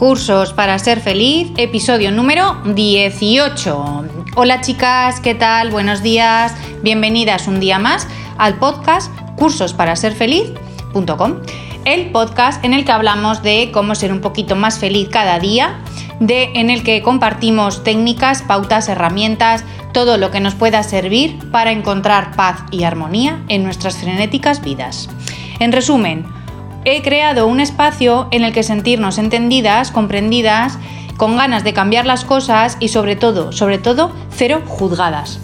Cursos para ser feliz, episodio número 18. Hola chicas, ¿qué tal? Buenos días, bienvenidas un día más al podcast Cursos para ser feliz.com, el podcast en el que hablamos de cómo ser un poquito más feliz cada día, de en el que compartimos técnicas, pautas, herramientas, todo lo que nos pueda servir para encontrar paz y armonía en nuestras frenéticas vidas. En resumen, he creado un espacio en el que sentirnos entendidas, comprendidas, con ganas de cambiar las cosas y sobre todo, sobre todo, cero juzgadas.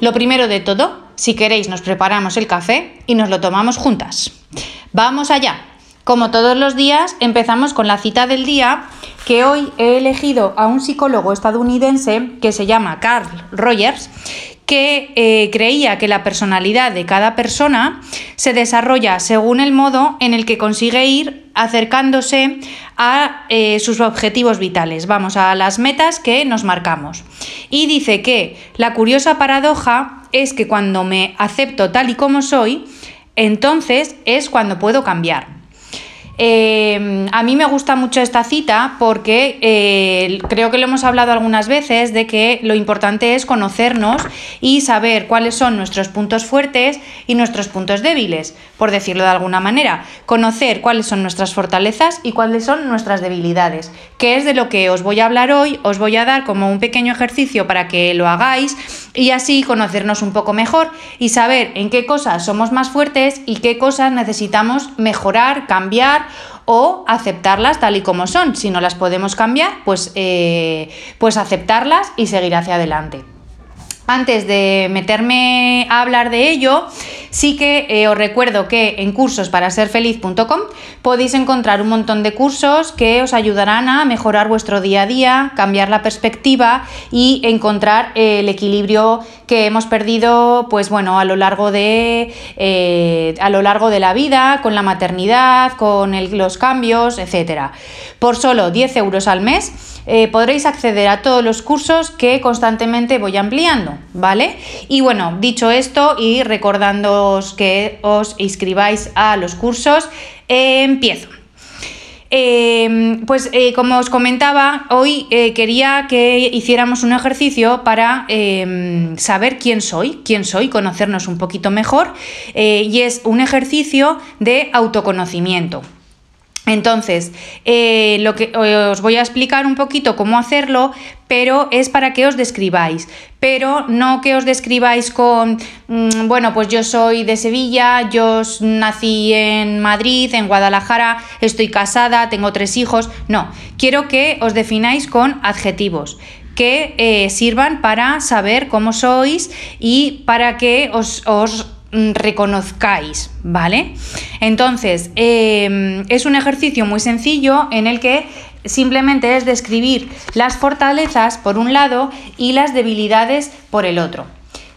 Lo primero de todo, si queréis nos preparamos el café y nos lo tomamos juntas. Vamos allá. Como todos los días, empezamos con la cita del día, que hoy he elegido a un psicólogo estadounidense que se llama Carl Rogers que eh, creía que la personalidad de cada persona se desarrolla según el modo en el que consigue ir acercándose a eh, sus objetivos vitales, vamos, a las metas que nos marcamos. Y dice que la curiosa paradoja es que cuando me acepto tal y como soy, entonces es cuando puedo cambiar. Eh, a mí me gusta mucho esta cita porque eh, creo que lo hemos hablado algunas veces de que lo importante es conocernos y saber cuáles son nuestros puntos fuertes y nuestros puntos débiles, por decirlo de alguna manera. Conocer cuáles son nuestras fortalezas y cuáles son nuestras debilidades, que es de lo que os voy a hablar hoy. Os voy a dar como un pequeño ejercicio para que lo hagáis y así conocernos un poco mejor y saber en qué cosas somos más fuertes y qué cosas necesitamos mejorar, cambiar o aceptarlas tal y como son. Si no las podemos cambiar, pues, eh, pues aceptarlas y seguir hacia adelante. Antes de meterme a hablar de ello, sí que eh, os recuerdo que en cursosparaserfeliz.com podéis encontrar un montón de cursos que os ayudarán a mejorar vuestro día a día, cambiar la perspectiva y encontrar el equilibrio que hemos perdido, pues bueno, a lo largo de, eh, a lo largo de la vida, con la maternidad, con los cambios, etc. Por solo 10 euros al mes eh, podréis acceder a todos los cursos que constantemente voy ampliando, ¿vale? Y bueno, dicho esto y que os inscribáis a los cursos, empiezo. Em, pues eh, como os comentaba, hoy eh, quería que hiciéramos un ejercicio para em, saber quién soy, quién soy, conocernos un poquito mejor, y es un ejercicio de autoconocimiento. Entonces, eh, lo que os voy a explicar un poquito cómo hacerlo, pero es para que os describáis, pero no que os describáis con, mm, bueno, pues yo soy de Sevilla, yo nací en Madrid, en Guadalajara, estoy casada, tengo tres hijos, no, quiero que os defináis con adjetivos que eh, sirvan para saber cómo sois y para que os, os reconozcáis, ¿vale? Entonces, em, es un ejercicio muy sencillo en el que simplemente es describir las fortalezas por un lado y las debilidades por el otro.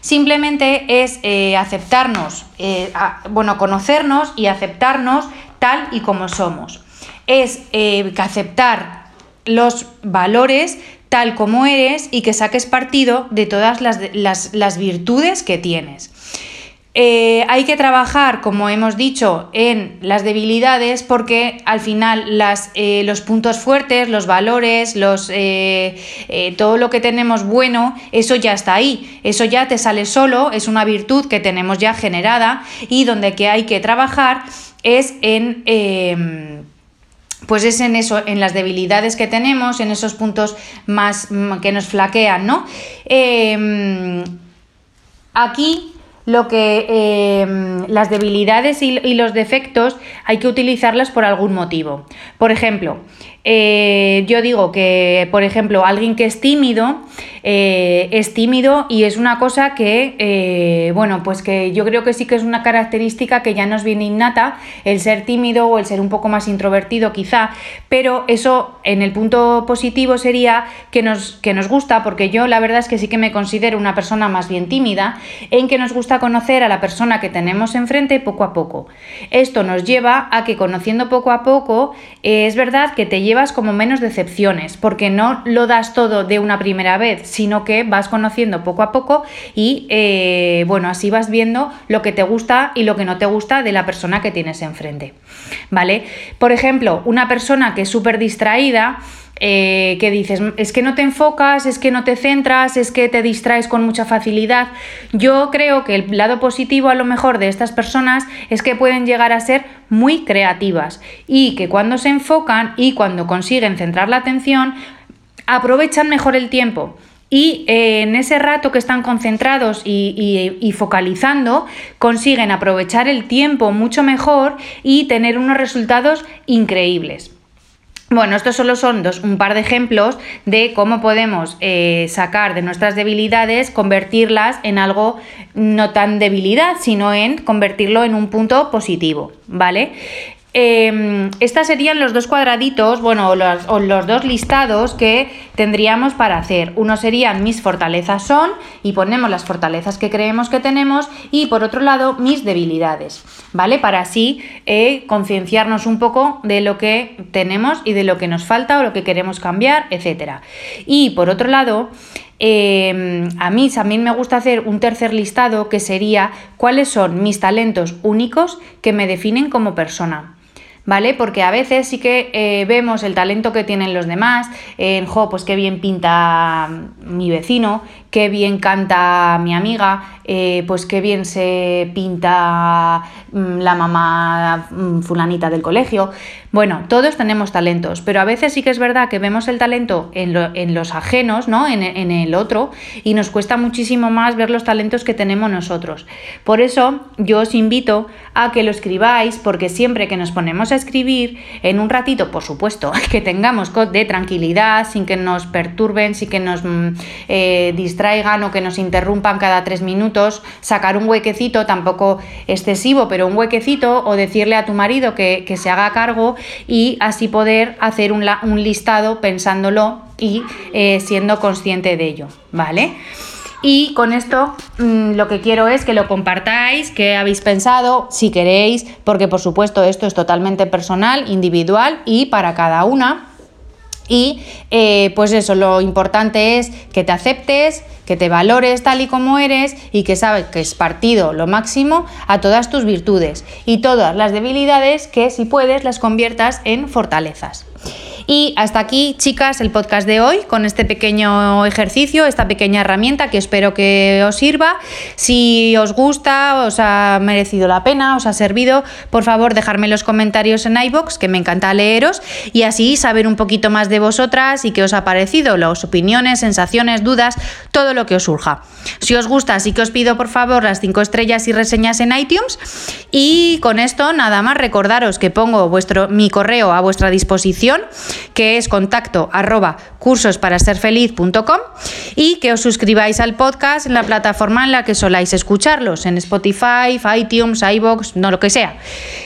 Simplemente es eh, aceptarnos, eh, bueno, conocernos y aceptarnos tal y como somos. Es eh, aceptar los valores tal como eres y que saques partido de todas las, las virtudes que tienes. Eh, hay que trabajar, como hemos dicho, en las debilidades porque al final eh, los puntos fuertes, los valores, eh, todo lo que tenemos bueno, eso ya está ahí, eso ya te sale solo, es una virtud que tenemos ya generada y donde que hay que trabajar es en em, pues es en eso, en las debilidades que tenemos, en esos puntos más mm, que nos flaquean, ¿no? Em, aquí lo que em, las debilidades y, los defectos hay que utilizarlas por algún motivo. Por ejemplo, eh, yo digo que, por ejemplo, alguien que es tímido, eh, es tímido y es una cosa que, eh, bueno, pues que yo creo que sí que es una característica que ya nos viene innata, el ser tímido o el ser un poco más introvertido quizá, pero eso en el punto positivo sería que nos, que nos gusta, porque yo la verdad es que sí que me considero una persona más bien tímida, en que nos gusta conocer a la persona que tenemos enfrente poco a poco. Esto nos lleva a que conociendo poco a poco, es verdad que te llevas como menos decepciones, porque no lo das todo de una primera vez, Sino que vas conociendo poco a poco y eh, bueno, así vas viendo lo que te gusta y lo que no te gusta de la persona que tienes enfrente, ¿vale? Por ejemplo, una persona que es súper distraída, eh, que dices, es que no te enfocas, es que no te centras, es que te distraes con mucha facilidad. Yo creo que el lado positivo a lo mejor de estas personas es que pueden llegar a ser muy creativas y que cuando se enfocan y cuando consiguen centrar la atención, aprovechan mejor el tiempo. Y eh, en ese rato que están concentrados y, focalizando, consiguen aprovechar el tiempo mucho mejor y tener unos resultados increíbles. Bueno, estos solo son dos, un par de ejemplos de cómo podemos eh, sacar de nuestras debilidades, convertirlas en algo no tan debilidad, sino en convertirlo en un punto positivo, ¿vale? Eh, estas serían los dos cuadraditos, bueno, los, o los dos listados que tendríamos para hacer. Uno serían mis fortalezas son y ponemos las fortalezas que creemos que tenemos y por otro lado mis debilidades, ¿vale? Para así eh, concienciarnos un poco de lo que tenemos y de lo que nos falta o lo que queremos cambiar, etc. Y por otro lado, em, a mí también me gusta hacer un tercer listado que sería cuáles son mis talentos únicos que me definen como persona. ¿Vale? Porque a veces sí que eh, vemos el talento que tienen los demás, en, jo, pues qué bien pinta mi vecino, qué bien canta mi amiga, eh, pues qué bien se pinta mm, la mamá mm, fulanita del colegio. Bueno, todos tenemos talentos, pero a veces sí que es verdad que vemos el talento en, los ajenos, ¿no? En, el otro, y nos cuesta muchísimo más ver los talentos que tenemos nosotros. Por eso yo os invito a que lo escribáis, porque siempre que nos ponemos a escribir, en un ratito, por supuesto, que tengamos de tranquilidad, sin que nos perturben, sin que nos mm, eh, distraigan o que nos interrumpan cada tres minutos, sacar un huequecito, tampoco excesivo, pero un huequecito, o decirle a tu marido que, se haga cargo y así poder hacer un, listado pensándolo y eh, siendo consciente de ello, ¿vale? Y con esto mm, lo que quiero es que lo compartáis, que habéis pensado, si queréis, porque por supuesto esto es totalmente personal, individual y para cada una. Y eh, pues eso, lo importante es que te aceptes, que te valores tal y como eres y que sabes que es partido lo máximo a todas tus virtudes y todas las debilidades que si puedes las conviertas en fortalezas. Y hasta aquí, chicas, el podcast de hoy con este pequeño ejercicio, esta pequeña herramienta que espero que os sirva. Si os gusta, os ha merecido la pena, os ha servido, por favor, dejadme los comentarios en iBox, que me encanta leeros, y así saber un poquito más de vosotras y qué os ha parecido, las opiniones, sensaciones, dudas, todo lo que os surja. Si os gusta, así que os pido por favor las 5 estrellas y reseñas en iTunes. Y con esto, nada más, recordaros que pongo vuestro, mi correo a vuestra disposición que es contacto arroba cursosparasерfeliz.com y que os suscribáis al podcast en la plataforma en la que soláis escucharlos, en Spotify, iTunes, iBox, no lo que sea.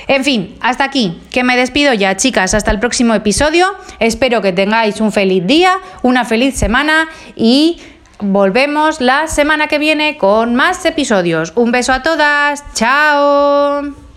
En fin, hasta aquí, que me despido ya, chicas, hasta el próximo episodio. Espero que tengáis un feliz día, una feliz semana y volvemos la semana que viene con más episodios. Un beso a todas, chao.